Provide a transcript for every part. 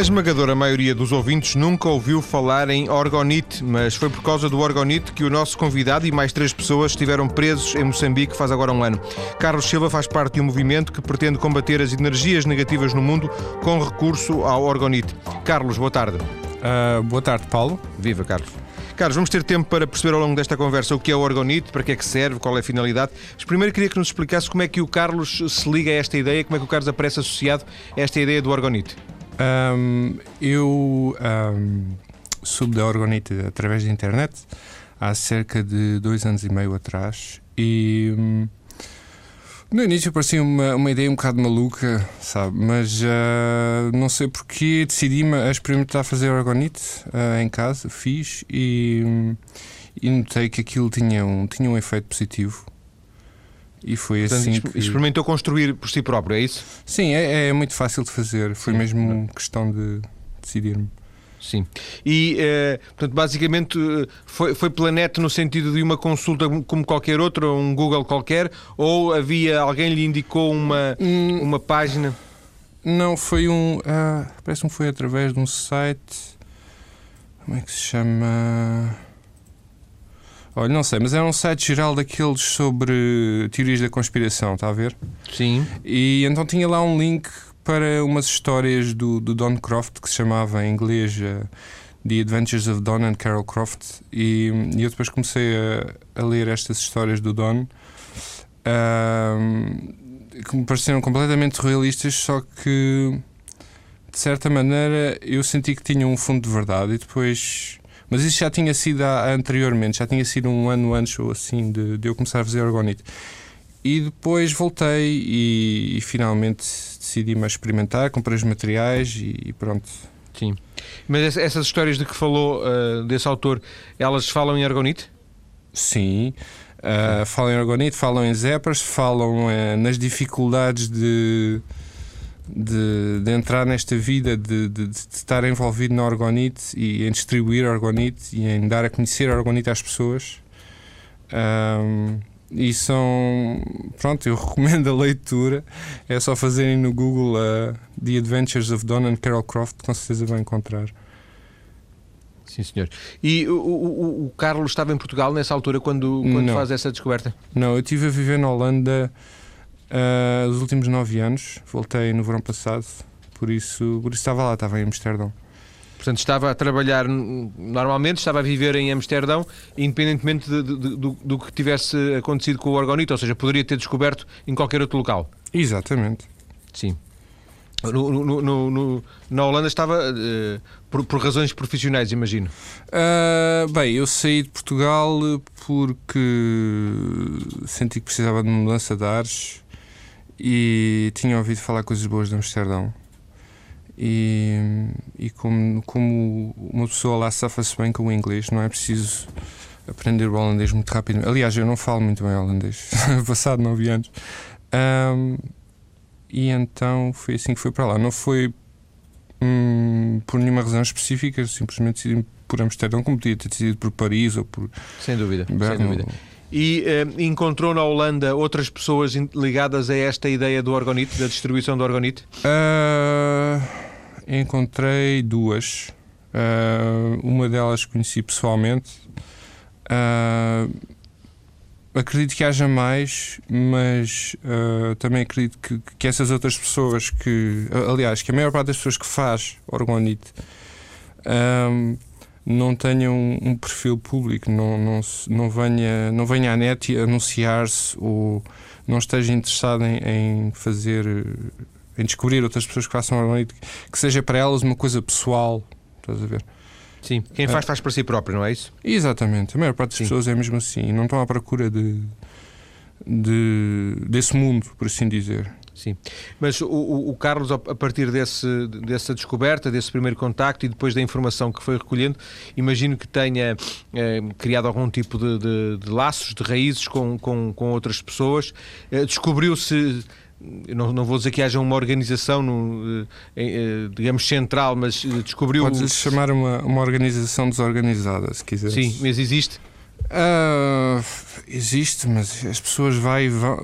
A esmagadora maioria dos ouvintes nunca ouviu falar em orgonite, mas foi por causa do orgonite que o nosso convidado e mais três pessoas estiveram presos em Moçambique faz agora um ano. Carlos Silva faz parte de um movimento que pretende combater as energias negativas no mundo com recurso ao orgonite. Carlos, boa tarde. Uh, boa tarde, Paulo. Viva, Carlos. Carlos, vamos ter tempo para perceber ao longo desta conversa o que é o orgonite, para que é que serve, qual é a finalidade. Mas primeiro queria que nos explicasse como é que o Carlos se liga a esta ideia, como é que o Carlos aparece associado a esta ideia do orgonite. Um, eu um, soube da Orgonite através da internet há cerca de dois anos e meio atrás e um, no início parecia uma, uma ideia um bocado maluca, sabe? Mas uh, não sei porque decidi-me a experimentar fazer Orgonite uh, em casa, fiz e, hum, e notei que aquilo tinha um, tinha um efeito positivo. E foi Portanto, assim. Que... Experimentou construir por si próprio, é isso? Sim, é, é muito fácil de fazer. Foi Sim. mesmo questão de decidir-me. Sim. E, eh, portanto, basicamente eh, foi, foi Planete no sentido de uma consulta como qualquer outra, um Google qualquer, ou havia alguém lhe indicou uma, hum, uma página? Não, foi um. Ah, Parece-me foi através de um site. Como é que se chama? Olha, não sei, mas era um site geral daqueles sobre teorias da conspiração, está a ver? Sim. E então tinha lá um link para umas histórias do, do Don Croft que se chamava em inglês uh, The Adventures of Don and Carol Croft. E, e eu depois comecei a, a, ler estas histórias do Don. Uh, que me pareceram completamente realistas, só que de certa maneira eu senti que tinham um fundo de verdade e depois mas isso já tinha sido anteriormente, já tinha sido um ano antes ou assim de, de eu começar a fazer orgonite. E depois voltei e, e finalmente decidi-me a experimentar, comprei os materiais e, e, pronto. Sim. Mas essas histórias de que falou uh, desse autor, elas falam em argonite? Sim. Uh, falam em argonite, falam em zepras, falam uh, nas dificuldades de de, de entrar nesta vida, de, de, de, estar envolvido na Orgonite e em distribuir Orgonite e em dar a conhecer a Orgonite às pessoas. Um, e são. Pronto, eu recomendo a leitura. É só fazerem no Google uh, The Adventures of Don and Carol Croft, com certeza vão encontrar. Sim, senhor. E o, o, o Carlos estava em Portugal nessa altura quando, quando faz essa descoberta? Não, eu estive a viver na Holanda Uh, os últimos nove anos, voltei no verão passado, por isso, por isso estava lá, estava em Amsterdão. Portanto, estava a trabalhar normalmente, estava a viver em Amsterdão, independentemente de, de, de, do, do, que tivesse acontecido com o Argonito, ou seja, poderia ter descoberto em qualquer outro local. Exatamente. Sim. No, no, no, na Holanda estava uh, por, por, razões profissionais, imagino. Uh, bem, eu saí de Portugal porque senti que precisava de mudança de ares e tinha ouvido falar coisas boas de Amsterdão. E, e como, como uma pessoa lá safa-se bem com o inglês, não é preciso aprender o holandês muito rápido. Aliás, eu não falo muito bem holandês, passado nove anos. Um, e então foi assim que fui para lá. Não foi hum, por nenhuma razão específica, simplesmente por Amsterdão, como podia ter decidido por Paris ou por. Sem dúvida, Berno. sem dúvida. E uh, encontrou na Holanda outras pessoas ligadas a esta ideia do orgonite, da distribuição do orgonite? Uh, encontrei duas. Uh, uma delas conheci pessoalmente. acredito que haja mais, mas também acredito que, que, essas outras pessoas que, aliás, que a maior parte das pessoas que faz orgonite não tenha um, um, perfil público, não, não, não, venha, não venha à net anunciar-se ou não esteja interessado em, em, fazer, em descobrir outras pessoas que façam orgonite, que seja para elas uma coisa pessoal, estás a ver? Sim, quem faz, faz para si próprio, não é isso? Exatamente, a maior parte das Sim. pessoas é mesmo assim, não estão à procura de, de, desse mundo, por assim dizer. Sim, mas o, o, Carlos, a partir desse, dessa descoberta, desse primeiro contacto e depois da informação que foi recolhendo, imagino que tenha eh, criado algum tipo de, de, de, laços, de raízes com, com, com outras pessoas. Eh, Descobriu-se não, não vou dizer que haja uma organização, no, eh, digamos, central, mas descobriu. Podes chamar uma, uma organização desorganizada, se quiser. Sim, mas existe? Uh, existe, mas as pessoas vai, vão,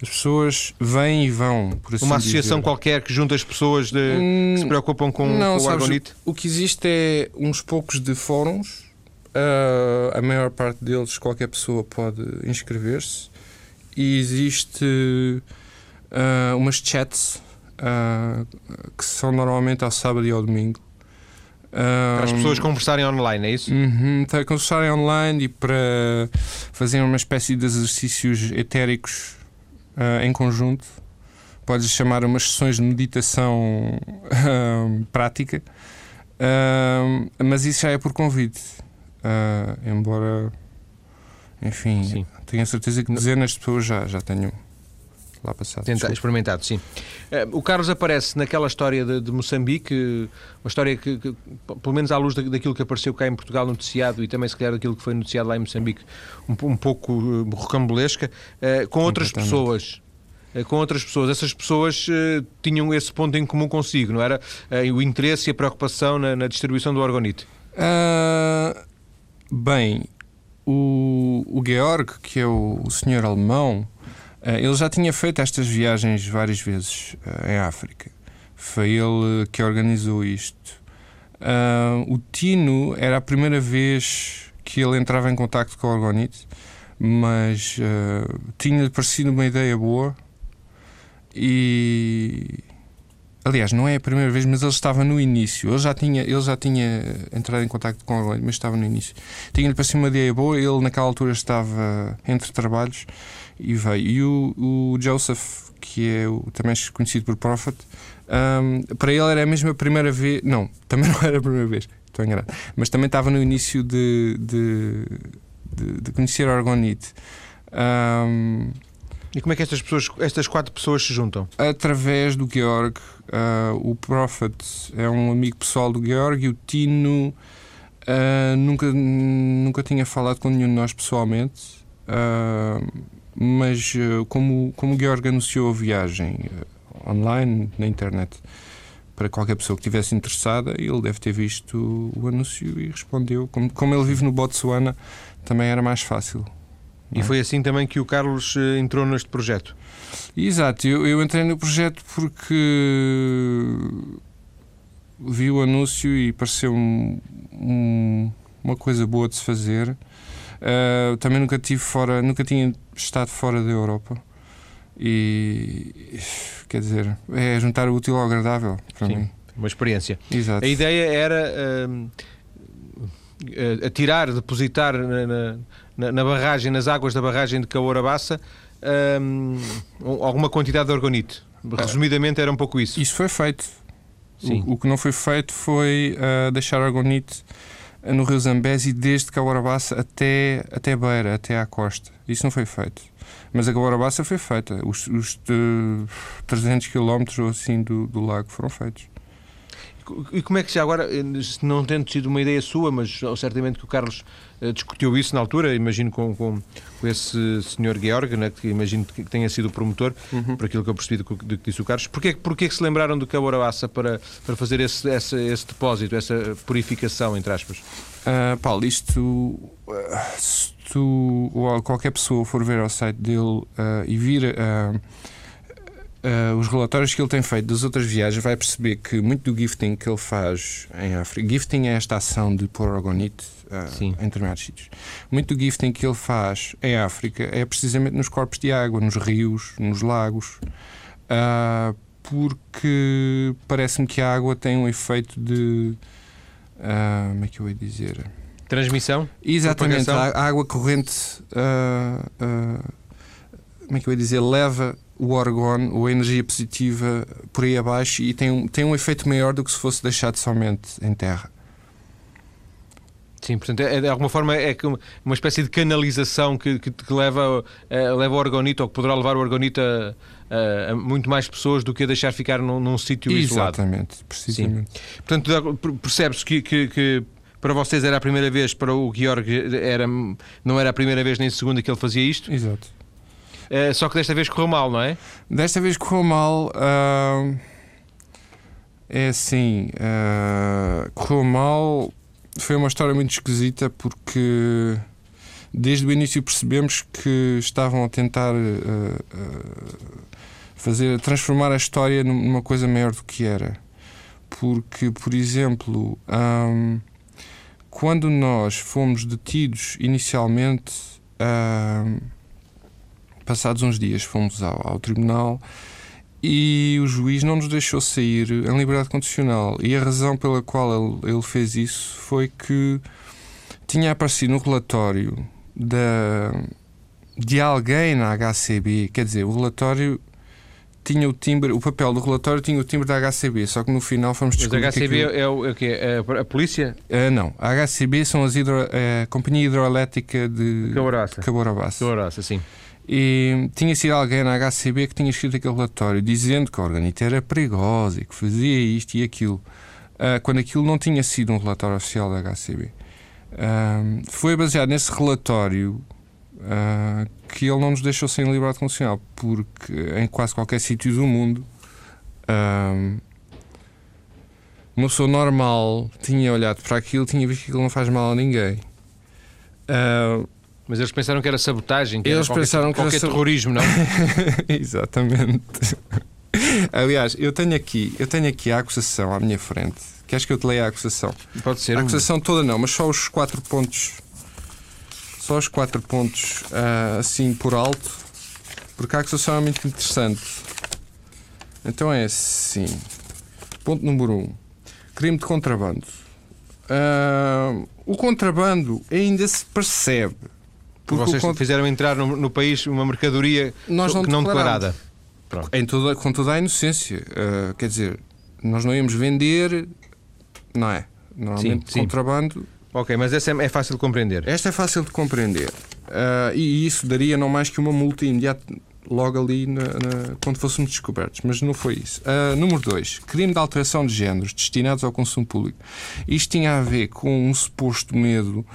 As pessoas vêm e vão, por assim Uma associação dizer. qualquer que junta as pessoas de, Hum, que se preocupam com, não, com o sabes, argonite? O que existe é uns poucos de fóruns. ah, a maior parte deles, qualquer pessoa pode inscrever-se. E existe ah, umas chats ah, que são normalmente ao sábado e ao domingo. Para as pessoas conversarem online, é isso? Uhum, para conversarem online e para fazer uma espécie de exercícios etéricos ah, em conjunto. Podes chamar umas sessões de meditação ah, prática, Ah, mas isso já é por convite. Embora, enfim, Sim. tenho a certeza que dezenas de pessoas já, já tenham lá passado. Tenta, experimentado, sim. Eh, O Carlos aparece naquela história de, de Moçambique, uma história que, que, pelo menos à luz da- daquilo que apareceu cá em Portugal noticiado e também se calhar daquilo que foi noticiado lá em Moçambique, um, um pouco eh, rocambolesca, eh, com outras pessoas. Com outras pessoas, essas pessoas eh, tinham esse ponto em comum consigo, não era? Eh, o interesse e a preocupação na, na distribuição do orgonite. Ah, bem, o, o Georg, que é o, o senhor alemão, ele já tinha feito estas viagens várias vezes ah, em África. Foi ele que organizou isto. Ah, o Tino era a primeira vez que ele entrava em contacto com o Orgonite, mas tinha-lhe parecido uma ideia boa e Aliás, não é a primeira vez, mas ele estava no início. Ele já tinha, ele já tinha entrado em contato com o Orlando, mas estava no início. Tinha-lhe parecido uma ideia boa. Ele, naquela altura, estava entre trabalhos e veio. E o, o Joseph, que é o, também conhecido por Prophet, hum, para ele era a mesma primeira vez. Não, também não era a primeira vez. Estou enganado. Mas também estava no início de, de, de, de conhecer a Orgonite. Hum, E como é que estas, pessoas, estas quatro pessoas se juntam? através do Georg. ah, o Prophet é um amigo pessoal do Georg e o Tino ah, nunca, nunca tinha falado com nenhum de nós pessoalmente. ah, mas ah, como, como o Georg anunciou a viagem ah, online, na internet, para qualquer pessoa que estivesse interessada, ele deve ter visto o anúncio e respondeu. Como, como ele vive no Botsuana, também era mais fácil. E foi assim também que o Carlos eh, entrou neste projeto. Exato, eu, eu entrei no projeto porque vi o anúncio e pareceu um, um- uma coisa boa de se fazer. Ah, também nunca tive fora, nunca tinha estado fora da Europa e quer dizer, é juntar o útil ao agradável para Sim. mim. Uma experiência. Exato. A ideia era hum, eh, atirar, depositar na, na- na- barragem, nas águas da barragem de Caourabaça, hum, alguma quantidade de orgonite. Resumidamente era um pouco isso. Isso foi feito. Sim. O, o que não foi feito foi deixar argonite no rio Zambési desde Caguarabaça até, até Beira, até à costa. Isso não foi feito. Mas a Caguarabaça foi feita. Os, os de 300 km ou assim do, do lago foram feitos. E como é que já agora, eh, se não tendo sido uma ideia sua, mas certamente que o Carlos eh, discutiu isso na altura, imagino com, com, com esse senhor Georg, né, que imagino que tenha sido o promotor, por aquilo que eu percebi do que, do que disse o Carlos. Porquê, porquê que se lembraram do Caborabaça para, para fazer esse, esse, esse depósito, essa purificação, entre aspas? Ah, Paulo, isto. ah, se tu ou qualquer pessoa for ver ao site dele ah, e vir ah, ah, os relatórios que ele tem feito das outras viagens, vai perceber que muito do gifting que ele faz em África. Gifting é esta ação de pôr orgonite ah, Sim. em determinados sítios. Muito do gifting que ele faz em África é precisamente nos corpos de água, nos rios, nos lagos. Ah, porque parece-me que a água tem um efeito de. ah, como é que eu ia dizer? Transmissão? Exatamente, a, a água corrente, ah, ah, como é que eu ia dizer, leva o orgone ou a energia positiva por aí abaixo e tem um, tem um efeito maior do que se fosse deixado somente em terra. Sim, portanto, é, de alguma forma é uma espécie de canalização que, que, que leva, eh, leva o orgonito, ou que poderá levar o orgonito a, a- muito mais pessoas do que a deixar ficar num, num sítio isolado. Exatamente, precisamente. Portanto, dá- per- percebe-se que, que- que para vocês era a primeira vez, para o Georg era, não era a primeira vez nem a segunda que ele fazia isto, Exato. Eh, só que desta vez correu mal, não é? Desta vez correu mal. ah, é assim, ah, correu mal. Foi uma história muito esquisita porque desde o início percebemos que estavam a tentar uh, uh, fazer, transformar a história numa coisa maior do que era. Porque, por exemplo, um, quando nós fomos detidos inicialmente, um, passados uns dias, fomos ao, ao tribunal e o juiz não nos deixou sair em liberdade condicional. E a razão pela qual ele, ele fez isso foi que tinha aparecido no relatório da, de alguém na HCB, quer dizer, o relatório tinha o timbre, o papel do relatório tinha o timbre da HCB, só que no final fomos descobrir. Mas a HCB aquilo... é, o, é, o quê? É a, polícia? Uh, não, a HCB são as hidro, a Companhia Hidroelétrica de Caboraça. Caborabaça. Caboraça, sim. E tinha sido alguém na HCB que tinha escrito aquele relatório dizendo que a organita era perigosa e que fazia isto e aquilo, uh, quando aquilo não tinha sido um relatório oficial da HCB. Uh, foi baseado nesse relatório uh, que ele não nos deixou sem liberdade condicional, porque em quase qualquer sítio do mundo uma pessoa normal tinha olhado para aquilo tinha visto que aquilo não faz mal a ninguém. Uh, mas eles pensaram que era sabotagem, que eles era pensaram qualquer, que qualquer terrorismo, não? Exatamente. Aliás, eu tenho aqui, eu tenho aqui a acusação à minha frente. Queres que eu te leia a acusação? Pode ser. A acusação toda não, mas só os quatro pontos. Só os quatro pontos uh, assim por alto, porque a acusação é muito interessante. Então é assim. Ponto número um: crime de contrabando. Uh, o contrabando ainda se percebe porque Vocês cont... fizeram entrar no, no, país uma mercadoria nós não, que não declarada. Em toda, com toda a inocência. Uh, quer dizer, nós não íamos vender, não é? Normalmente sim, contrabando. Ok, mas essa é, é, fácil de compreender. Esta é fácil de compreender. Uh, e isso daria não mais que uma multa imediata logo ali na, na, quando fôssemos descobertos, mas não foi isso. Uh, número 2. Crime de alteração de géneros destinados ao consumo público. Isto tinha a ver com um suposto medo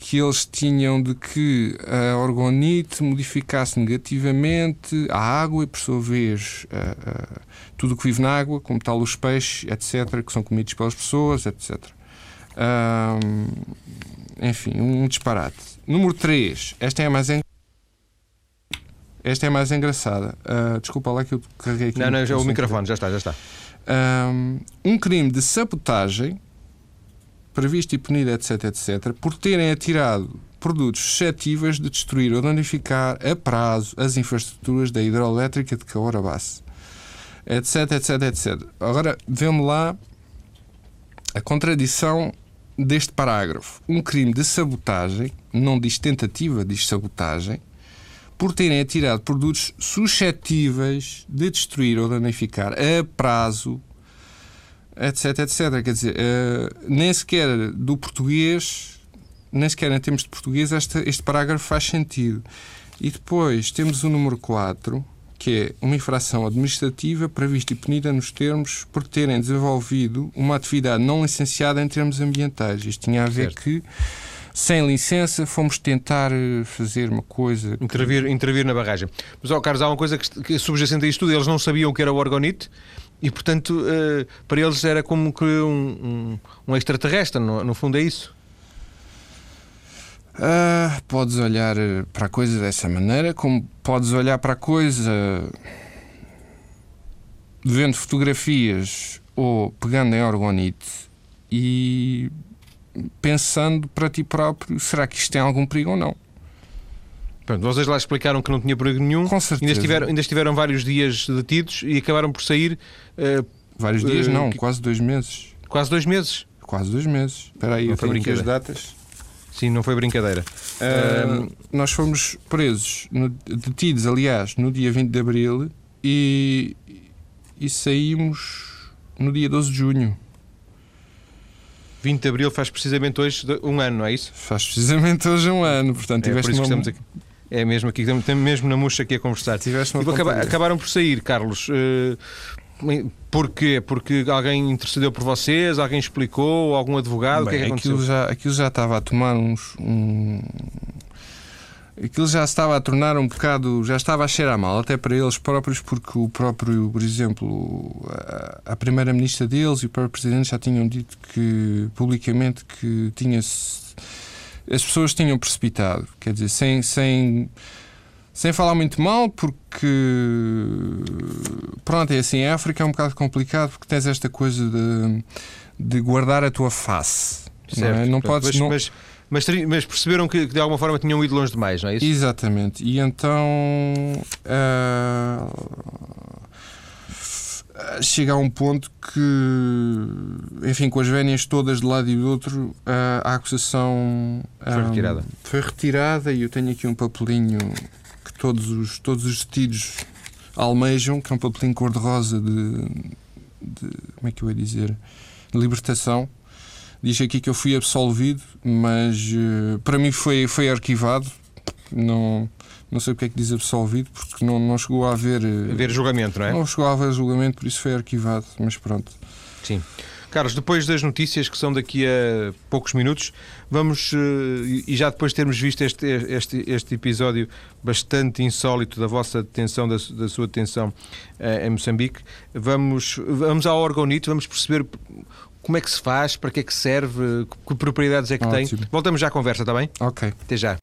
que eles tinham de que a orgonite modificasse negativamente a água e, por sua vez, tudo o que vive na água, como tal os peixes, etc., que são comidos pelas pessoas, etc. enfim, um disparate. Número 3. Esta é a mais esta é mais engraçada. Uh, desculpa lá que eu carreguei aqui. Não, não, já, o microfone, já está, já está. Um crime de sabotagem previsto e punido, etc., etc., por terem atirado produtos suscetíveis de destruir ou danificar a prazo as infraestruturas da hidroelétrica de Caorabasse, etc., etc., etc. Agora, vemos lá a contradição deste parágrafo. Um crime de sabotagem, não diz tentativa, diz sabotagem, por terem atirado produtos suscetíveis de destruir ou danificar a prazo etc, etc. Quer dizer, uh, nem sequer do português, nem sequer em termos de português, este, este parágrafo faz sentido. E depois temos o número 4, que é uma infração administrativa prevista e punida nos termos por terem desenvolvido uma atividade não licenciada em termos ambientais. Isto tinha a ver certo. que sem licença, fomos tentar eh, fazer uma coisa. Que... Intervir, intervir na barragem. Mas, ó, Carlos, há uma coisa que, que subjacente a isto tudo: eles não sabiam o que era o orgonite e, portanto, uh, para eles era como que um, um, um extraterrestre, no, no, fundo é isso? Uh, podes olhar eh, para a coisa dessa maneira, como podes olhar para a coisa vendo fotografias ou pegando em orgonite e pensando para ti próprio: será que isto tem algum perigo ou não? Pronto, vocês lá explicaram que não tinha perigo nenhum. Com certeza. Ainda estiveram, ainda estiveram vários dias detidos e acabaram por sair. Uh, vários dias, uh, não, que... quase dois meses. Quase dois meses? Quase dois meses. Espera aí, não eu tenho aqui as datas. Sim, não foi brincadeira. Uh, nós fomos presos, no, detidos, aliás, no dia 20 de abril e, e saímos no dia 12 de junho. 20 de abril faz precisamente hoje um ano, não é isso? Faz precisamente hoje um ano, portanto, é, tiveste por isso uma... que estamos aqui. É mesmo aqui, mesmo na murcha aqui a conversar. Tiveste acabaram por sair, Carlos. Uh, porquê? Porque alguém intercedeu por vocês, alguém explicou, algum advogado? Bem, o que é que aconteceu? Aquilo já, aquilo já estava a tomar uns. Um... Aquilo já estava a tornar um bocado. Já estava a cheirar mal, até para eles próprios, porque o próprio, por exemplo, a, a primeira-ministra deles e o próprio presidente já tinham dito que publicamente que tinha-se as pessoas tinham precipitado, quer dizer, sem, sem, sem falar muito mal, porque pronto, é assim, a África é um bocado complicado porque tens esta coisa de, de guardar a tua face. Certo. Não, é? não podes. Mas, não... mas, mas, mas, perceberam que, que, de alguma forma tinham ido longe demais, não é isso? Exatamente. E então. Uh, chega a um ponto que, enfim, com as vénias todas de lado e do outro, a acusação foi retirada. foi retirada e eu tenho aqui um papelinho que todos os, todos os detidos almejam, que é um papelinho cor-de-rosa de, de, como é que eu ia dizer, de libertação. Diz aqui que eu fui absolvido, mas uh, para mim foi, foi arquivado. Não, não sei porque é que diz absolvido, porque não, não chegou a haver. Uh, haver julgamento, não é? Não chegou a haver julgamento, por isso foi arquivado, mas pronto. Sim. Carlos, depois das notícias que são daqui a poucos minutos, vamos, e já depois de termos visto este, este, este episódio bastante insólito da vossa detenção, da, da sua detenção em Moçambique, vamos, vamos ao Orgonito, vamos perceber como é que se faz, para que é que serve, que propriedades é que Ótimo. tem. Voltamos já à conversa, está bem? Ok. Até já.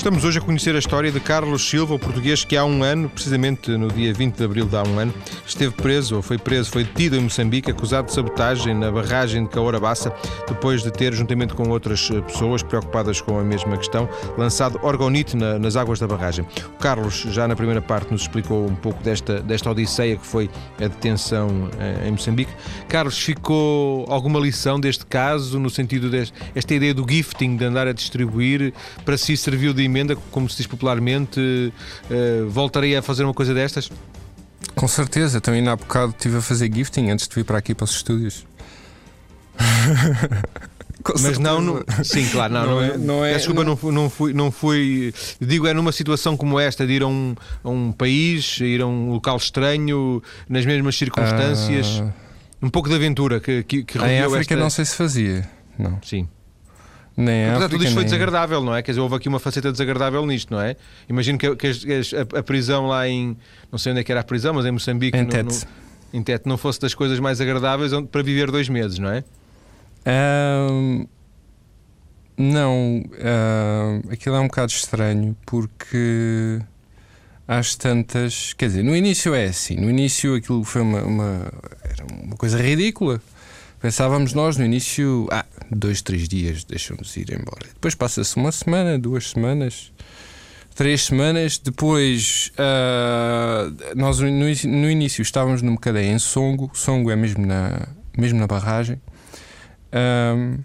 Estamos hoje a conhecer a história de Carlos Silva, o português que há um ano, precisamente no dia 20 de abril de há um ano, esteve preso, ou foi preso, foi detido em Moçambique, acusado de sabotagem na barragem de Caorabaça, depois de ter, juntamente com outras eh, pessoas preocupadas com a mesma questão, lançado orgonite na, nas águas da barragem. O Carlos, já na primeira parte, nos explicou um pouco desta, desta odisseia que foi a detenção eh, em Moçambique. Carlos, ficou alguma lição deste caso, no sentido desta ideia do gifting, de andar a distribuir, para si serviu de emenda, como se diz popularmente, uh, voltarei a fazer uma coisa destas? Com certeza, então ainda há bocado estive a fazer gifting antes de vir para aqui para os estúdios. mas não, no, sim, claro, não, não, é, não é. Desculpa, não, não, fui, não fui. Digo, é numa situação como esta de ir a um, a um país, ir a um local estranho, nas mesmas circunstâncias, uh... um pouco de aventura que, que, que Em África esta... não sei se fazia, não. Sim. Nem Apesar tudo isto foi desagradável, não é? Quer dizer, houve aqui uma faceta desagradável nisto, não é? Imagino que, que a, a, prisão lá em. Não sei onde é que era a prisão, mas em Moçambique. Em Tete. Em Tete não fosse das coisas mais agradáveis para viver dois meses, não é? Um, não. Um, aquilo é um bocado estranho porque. Às tantas. Quer dizer, no início é assim. No início aquilo foi uma, uma era uma coisa ridícula. Pensávamos nós no início, ah, dois, três dias, deixam-nos ir embora. Depois passa-se uma semana, duas semanas, três semanas. Depois, uh, nós no, no, início estávamos numa cadeia em Songo. Songo é mesmo na, mesmo na barragem. Um,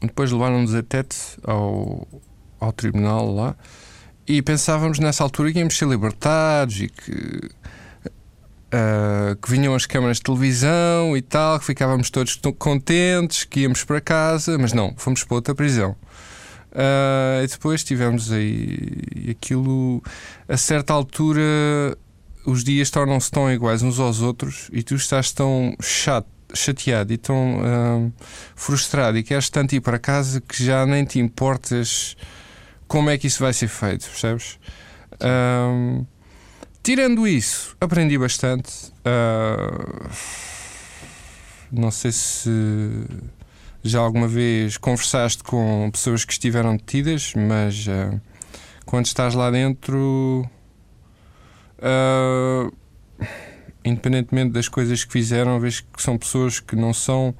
depois levaram-nos a Tete ao, ao tribunal lá. E pensávamos nessa altura que íamos ser libertados e que Uh, que vinham as câmaras de televisão e tal, que ficávamos todos contentes, que íamos para casa, mas não, fomos para outra prisão. Uh, e depois tivemos aí aquilo, a certa altura, os dias tornam-se tão iguais uns aos outros e tu estás tão chato, chateado e tão uh, frustrado e queres tanto ir para casa que já nem te importas como é que isso vai ser feito, percebes? Uh, Tirando isso, aprendi bastante. Uh, não sei se já alguma vez conversaste com pessoas que estiveram detidas, mas uh, quando estás lá dentro, uh, independentemente das coisas que fizeram, vês que são pessoas que não são,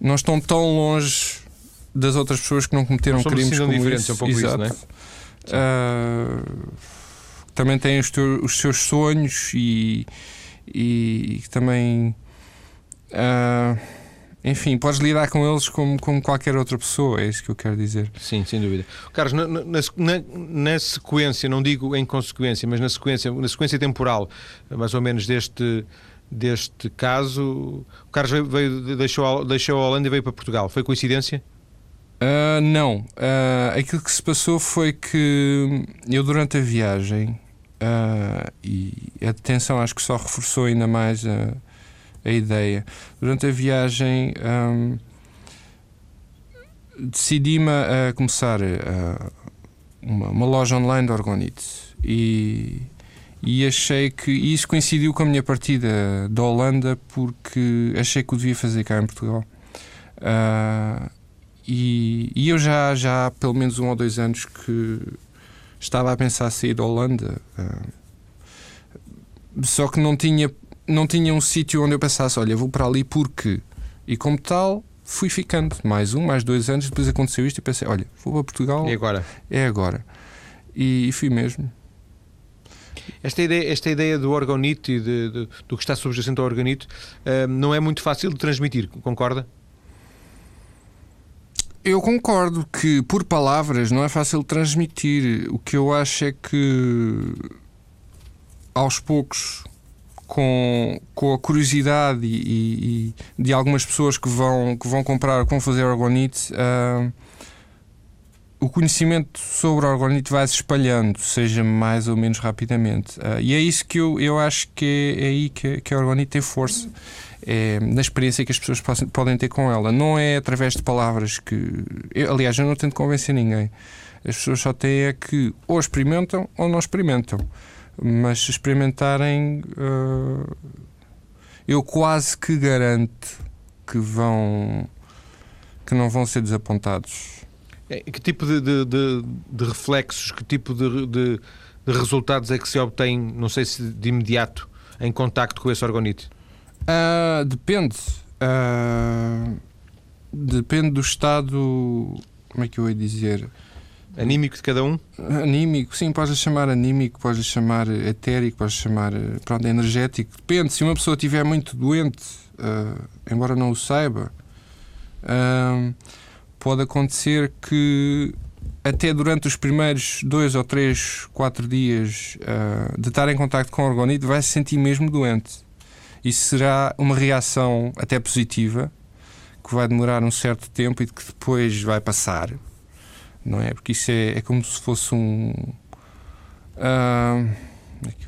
não estão tão longe das outras pessoas que não cometeram crimes como diferentes, isso. É um pouco Exato. isso, não é? Também têm os, os seus sonhos e, e também. Uh, enfim, podes lidar com eles como, como qualquer outra pessoa, é isso que eu quero dizer. Sim, sem dúvida. Carlos, na, na, na, sequência, não digo em consequência, mas na sequência, na sequência temporal, mais ou menos deste, deste caso, o Carlos veio, veio, deixou, deixou a Holanda e veio para Portugal. Foi coincidência? Uh, não. Uh, aquilo que se passou foi que eu, durante a viagem, Uh, e a detenção acho que só reforçou ainda mais a, a ideia. Durante a viagem um, decidi-me a começar a, uma, uma, loja online de Orgonite e, e achei que isso coincidiu com a minha partida da Holanda porque achei que o devia fazer cá em Portugal. Uh, e, e, eu já, já há pelo menos um ou dois anos que estava a pensar sair da Holanda. Uh, só que não tinha, não tinha um sítio onde eu pensasse, olha, vou para ali porque. E como tal, fui ficando mais um, mais dois anos, depois aconteceu isto e pensei, olha, vou para Portugal. E agora? É agora. E, e fui mesmo. Esta ideia, esta ideia do orgonito e de, de, do que está subjacente ao orgonito uh, não é muito fácil de transmitir, concorda? Eu concordo que por palavras não é fácil transmitir. O que eu acho é que aos poucos, com, com a curiosidade e, e, de algumas pessoas que vão, que vão comprar, vão fazer orgonite, uh, o conhecimento sobre a orgonite vai se espalhando, seja mais ou menos rapidamente. Uh, e é isso que eu, eu acho que é, é aí que, que a orgonite tem força é, na experiência que as pessoas podem ter com ela. Não é através de palavras que. Eu, aliás, eu não tento convencer ninguém. As pessoas só têm é que ou experimentam ou não experimentam. Mas se experimentarem, uh, eu quase que garanto que vão. que não vão ser desapontados. É, que tipo de, de, de, de reflexos, que tipo de, resultados é que se obtém, não sei se de imediato, em contacto com esse orgonite? Uh, depende. Uh, depende do estado. Como é que eu ia dizer? Anímico de cada um? Anímico, sim, podes chamar anímico, podes chamar etérico, podes chamar pronto, energético. Depende, se uma pessoa estiver muito doente, uh, embora não o saiba, uh, pode acontecer que até durante os primeiros dois ou três, quatro dias uh, de estar em contato com o orgonite vai se sentir mesmo doente. Isso será uma reação até positiva, que vai demorar um certo tempo e que depois vai passar, não é? Porque isso é, é como se fosse um. Uh,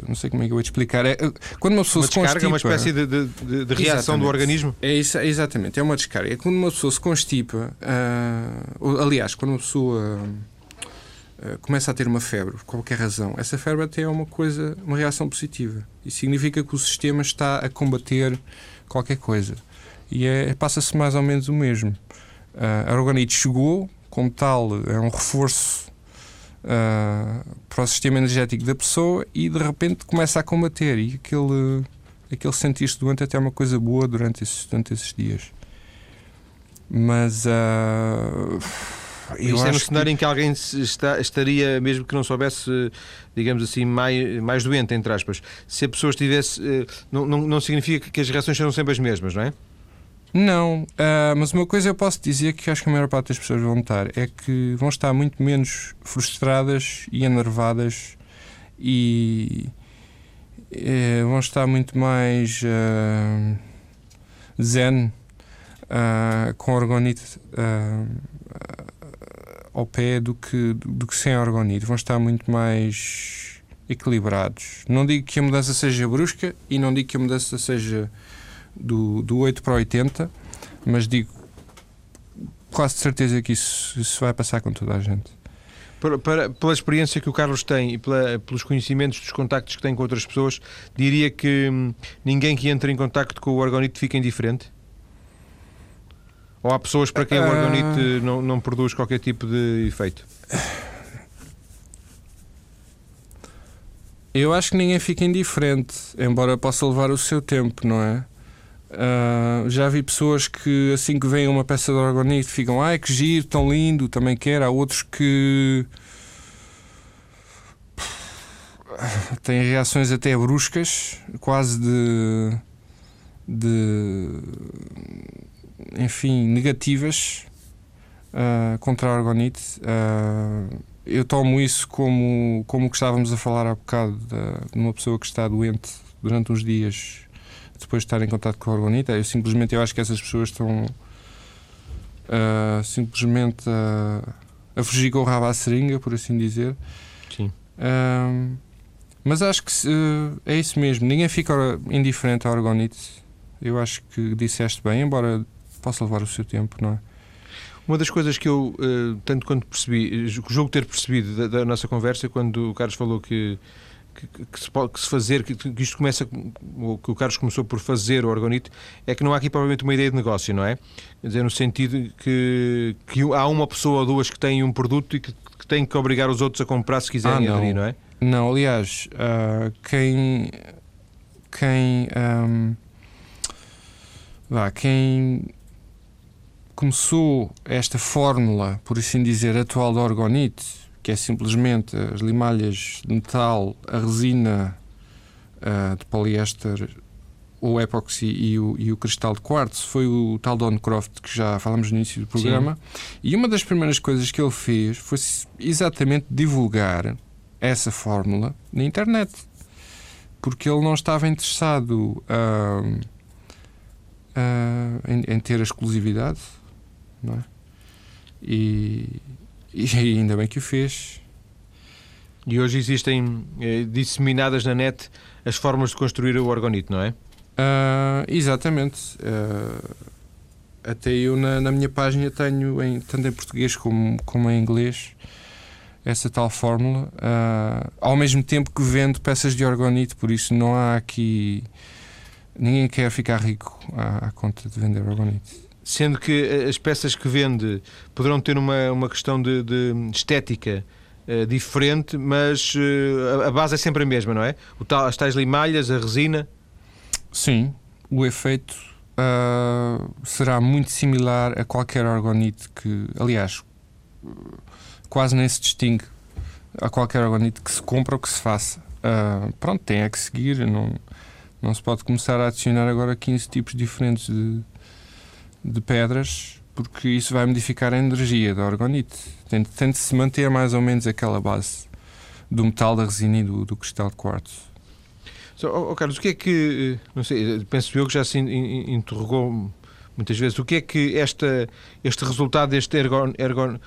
não sei como é que eu vou te explicar. É, quando uma pessoa uma se descarga, constipa, uma espécie de, de, de reação do organismo? É isso, exatamente, é uma descarga. É quando uma pessoa se constipa, uh, aliás, quando uma pessoa começa a ter uma febre, por qualquer razão, essa febre até é uma coisa, uma reação positiva. Isso significa que o sistema está a combater qualquer coisa. E é, passa-se mais ou menos o mesmo. Uh, a organite chegou, como tal, é um reforço uh, para o sistema energético da pessoa e de repente começa a combater. E aquele, aquele sentir-se doente até é uma coisa boa durante esses, durante esses dias. Mas. Uh, isso é no cenário que... em que alguém está, estaria, mesmo que não soubesse, digamos assim, mais, mais doente, entre aspas. Se a pessoa estivesse. Eh, não, não, não significa que as reações sejam sempre as mesmas, não é? Não, uh, mas uma coisa eu posso dizer que acho que a maior parte das pessoas vão estar é que vão estar muito menos frustradas e enervadas e uh, vão estar muito mais uh, zen com orgonite ao pé do que, do que sem orgonite. Vão estar muito mais equilibrados. Não digo que a mudança seja brusca e não digo que a mudança seja do, do 8 para 80, mas digo quase de certeza que isso, isso vai passar com toda a gente. Para, para, pela experiência que o Carlos tem e pela, pelos conhecimentos dos contactos que tem com outras pessoas, diria que hum, ninguém que entra em contacto com o orgonite fica indiferente? Ou há pessoas para quem o orgonite uh... não, não produz qualquer tipo de efeito? Eu acho que ninguém fica indiferente, embora possa levar o seu tempo, não é? Uh, já vi pessoas que assim que vem uma peça de orgonite ficam, ai que giro, tão lindo, também quer. Há outros que têm reações até bruscas, quase de, de enfim, negativas uh, contra a orgonite. Uh, eu tomo isso como, como que estávamos a falar há bocado de, de uma pessoa que está doente durante uns dias depois de estar em contato com a orgonite. Eu simplesmente eu acho que essas pessoas estão uh, simplesmente a, a fugir com o rabo à seringa, por assim dizer. Sim. Mas acho que é isso mesmo. Ninguém fica indiferente à orgonite. Eu acho que disseste bem, embora possa levar o seu tempo, não é? Uma das coisas que eu, uh, tanto quanto percebi, julgo ter percebido da, da, nossa conversa, quando o Carlos falou que, que, que, se pode que se fazer, que, que isto começa, que o Carlos começou por fazer o orgonite, é que não há aqui provavelmente uma ideia de negócio, não é? Quer dizer, no sentido que, que há uma pessoa ou duas que têm um produto e que, que têm que obrigar os outros a comprar se quiserem ah, não. aderir, não é? Não, aliás, uh, quem. Quem. Um, vá, quem começou esta fórmula, por assim dizer, atual da orgonite, que é simplesmente as limalhas de metal, a resina uh, de poliéster o epóxi e o, e o cristal de quartzo foi o tal Don Croft que já falamos no início do programa. Sim. E uma das primeiras coisas que ele fez foi exatamente divulgar essa fórmula na internet. Porque ele não estava interessado uh, uh, em, em, ter a exclusividade, não é? E, e ainda bem que o fez. E hoje existem eh, disseminadas na net as formas de construir o orgonite, não é? Uh, exatamente. Uh, até eu na, na, minha página tenho, em, tanto em português como, como em inglês, essa tal fórmula. Uh, ao mesmo tempo que vendo peças de orgonite, por isso não há aqui. Ninguém quer ficar rico à, à conta de vender orgonite. Sendo que as peças que vende poderão ter uma, uma questão de, de estética uh, diferente, mas uh, a base é sempre a mesma, não é? O tal, as tais limalhas, a resina. Sim, o efeito uh, será muito similar a qualquer orgonite que, aliás, quase nem se distingue a qualquer orgonite que se compra ou que se faça. Pronto, tem é que seguir, não, não se pode começar a adicionar agora 15 tipos diferentes de, de pedras, porque isso vai modificar a energia da orgonite. Tem, tem de se manter mais ou menos aquela base do metal, da resina e do, do cristal de quartzo. So, oh, Carlos, o que é que, não sei, penso eu que já se interrogou muitas vezes, o que é que esta, este resultado deste ergon, ergon,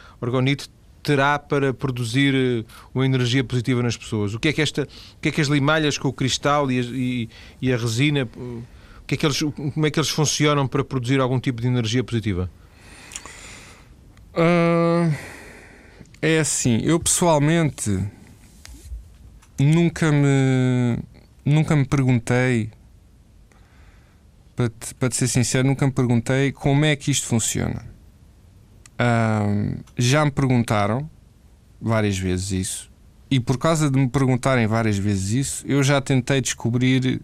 terá para produzir eh, uma energia positiva nas pessoas? O que é que, esta, o que, é que as limalhas com o cristal e e, e a resina, que é que eles, como é que eles funcionam para produzir algum tipo de energia positiva? Uh, é assim, eu pessoalmente nunca me nunca me perguntei, para te, para te ser sincero, nunca me perguntei como é que isto funciona. Um, já me perguntaram várias vezes isso, e por causa de me perguntarem várias vezes isso, eu já tentei descobrir.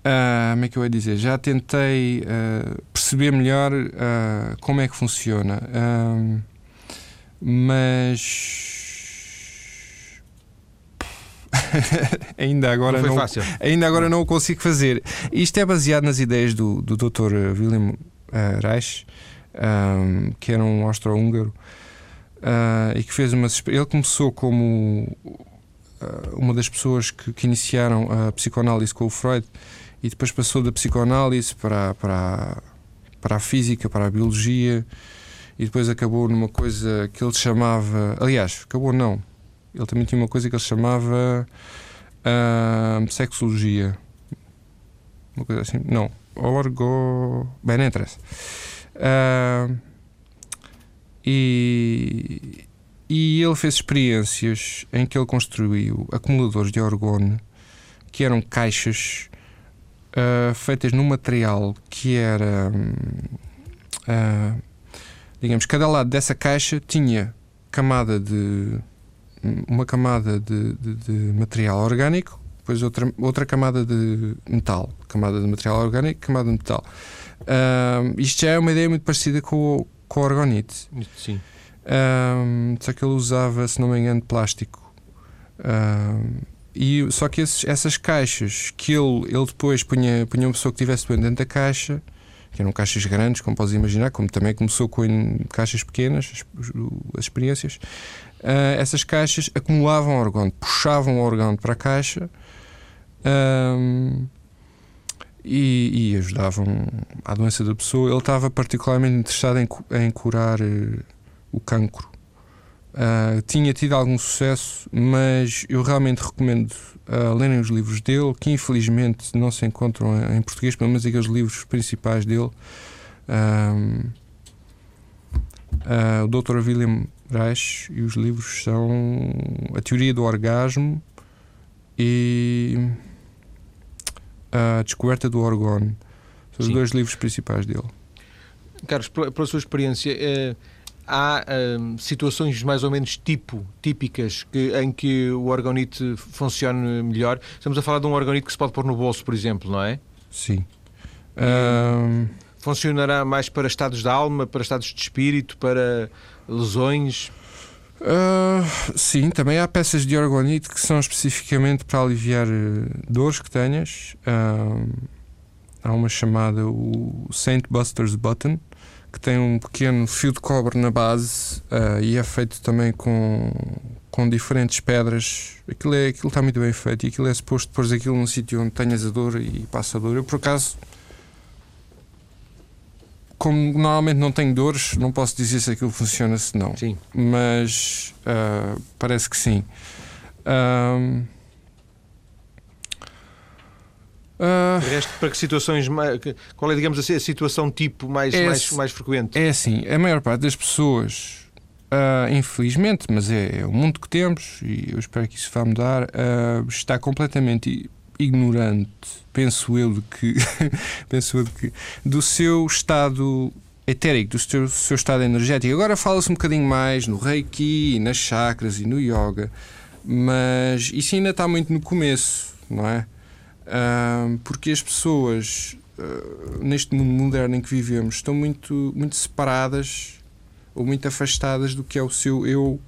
Uh, como é que eu ia dizer? Já tentei uh, perceber melhor uh, como é que funciona. mas ainda agora não, não ainda agora não o consigo fazer. Isto é baseado nas ideias do, do Dr. William Reich, um, que era um austro-húngaro e que fez uma. Ele começou como uma das pessoas que, que, iniciaram a psicoanálise com o Freud e depois passou da psicoanálise para, para, para a física, para a biologia e depois acabou numa coisa que ele chamava. Aliás, acabou não ele também tinha uma coisa que ele chamava uh, sexologia. Uma coisa assim. Não. Orgo. Bem, não interessa. Uh, e, e ele fez experiências em que ele construiu acumuladores de orgone que eram caixas uh, feitas num material que era. Uh, digamos, cada lado dessa caixa tinha camada de uma camada de, de, de, material orgânico, depois outra, outra camada de metal, camada de material orgânico, camada de metal. Uh, isto já é uma ideia muito parecida com o, com o orgonite. Sim. Uh, só que ele usava, se não me engano, plástico. Uh, e, só que esses, essas caixas que ele, ele depois punha, punha uma pessoa que estivesse dentro da caixa, que eram caixas grandes, como podes imaginar, como também começou com caixas pequenas, as, as experiências, uh, essas caixas acumulavam orgão, puxavam o orgão para a caixa um, e, e, ajudavam à doença da pessoa. Ele estava particularmente interessado em, em curar uh, o cancro. Uh, tinha tido algum sucesso, mas eu realmente recomendo uh, lerem os livros dele, que infelizmente não se encontram em português, pelo menos aqueles livros principais dele. Uh, o Dr. William Reich e os livros são A Teoria do Orgasmo e A Descoberta do Orgone. São os Sim. dois livros principais dele. Carlos, pela, pela sua experiência, eh, há eh, situações mais ou menos tipo, típicas, que, em que o orgonite funcione melhor? Estamos a falar de um orgonite que se pode pôr no bolso, por exemplo, não é? Sim. Ahm, Funcionará mais para estados de alma, para estados de espírito, para lesões? ah, sim, também há peças de orgonite que são especificamente para aliviar eh, dores que tenhas. Ahm, há uma chamada o Saint Buster's Button, que tem um pequeno fio de cobre na base ah, e é feito também com, com diferentes pedras. Aquilo, é, aquilo está muito bem feito e aquilo é suposto pôr aquilo num sítio onde tenhas a dor e passa a dor. Eu, por acaso, como normalmente não tenho dores, não posso dizer se aquilo funciona se não Sim. mas ah, parece que sim. Ahm, De resto, para que situações. Qual é, digamos assim, a situação tipo mais, É mais, mais frequente? é assim, a maior parte das pessoas, ah, infelizmente, mas é, é o mundo que temos e eu espero que isso vá mudar, ah, está completamente ignorante, penso eu, de que, penso eu de que do seu estado etérico, do seu, seu estado energético. Agora fala-se um bocadinho mais no Reiki, nas chakras e no yoga, mas isso ainda está muito no começo, não é? Porque as pessoas ah, neste mundo moderno em que vivemos estão muito, muito separadas ou muito afastadas do que é o seu eu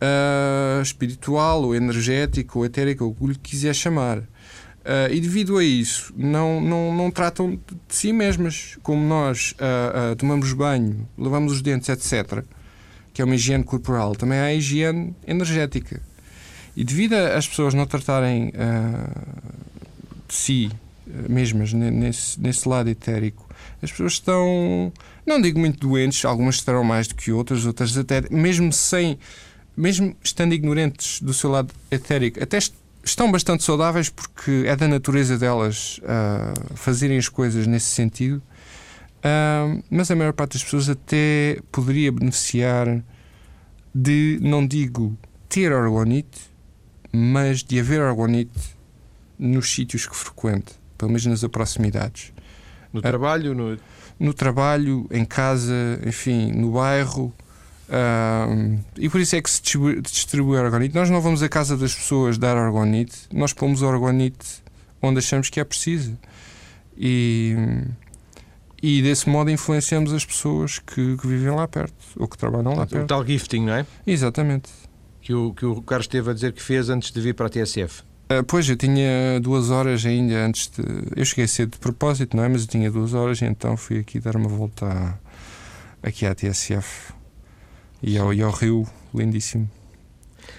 ah, espiritual ou energético ou etérico, ou o que lhe quiser chamar. Ah, e devido a isso, não, não, não tratam de si mesmas. Como nós tomamos banho, lavamos os dentes, etc., que é uma higiene corporal, também há a higiene energética. E devido as pessoas não tratarem ah, de si eh, mesmas ne- nesse, nesse lado etérico, as pessoas estão, não digo muito doentes, algumas estarão mais do que outras, outras até, mesmo sem, mesmo estando ignorantes do seu lado etérico, até est- estão bastante saudáveis porque é da natureza delas ah, fazerem as coisas nesse sentido. Ah, mas a maior parte das pessoas até poderia beneficiar de, não digo ter orgonite, mas de haver orgonite nos sítios que frequente, pelo menos nas proximidades. No Ah. trabalho? No... No trabalho, em casa, enfim, no bairro. e por isso é que se distribui, distribui orgonite. Nós não vamos à casa das pessoas dar orgonite, nós pomos orgonite onde achamos que é preciso. E, e desse modo influenciamos as pessoas que, que vivem lá perto ou que trabalham lá O perto. tal gifting, não é? Exatamente. Que o, que o Carlos esteve a dizer que fez antes de vir para a TSF. Ah, pois, eu tinha duas horas ainda antes de. Eu cheguei cedo de propósito, não é? Mas eu tinha duas horas então fui aqui dar uma volta à- aqui à TSF e ao, e ao Rio, lindíssimo.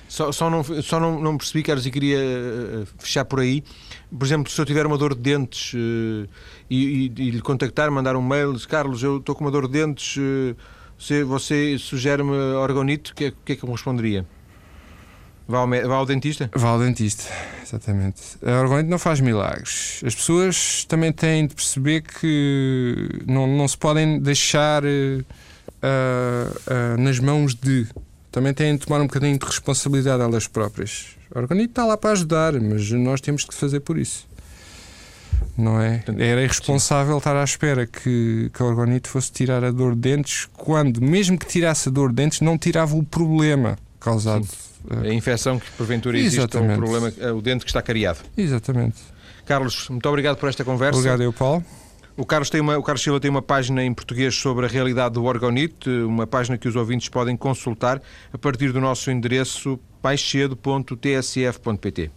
Só, só, não, só não, não percebi, Carlos, e queria eh, fechar por aí. Por exemplo, se eu tiver uma dor de dentes e, e- e lhe contactar, mandar um mail, diz, Carlos, eu estou com uma dor de dentes, você, você sugere-me orgonite, o que, é, que é que eu responderia? Vá ao, vá ao dentista? Vá ao dentista, exatamente. A orgonite não faz milagres. As pessoas também têm de perceber que não, não se podem deixar ah, ah, nas mãos de. Também têm de tomar um bocadinho de responsabilidade elas próprias. A orgonite está lá para ajudar, mas nós temos que fazer por isso. Não é? Era irresponsável estar à espera que, que a orgonite fosse tirar a dor de dentes, quando, mesmo que tirasse a dor de dentes, não tirava o problema causado. eh, A infecção que porventura existe, ou o Exatamente. problema, é o dente que está cariado. Exatamente. Carlos, muito obrigado por esta conversa. Obrigado, eu, Paulo. O Carlos, tem uma, o Carlos Silva tem uma página em português sobre a realidade do orgonite, uma página que os ouvintes podem consultar a partir do nosso endereço baixcedo.tsf.pt.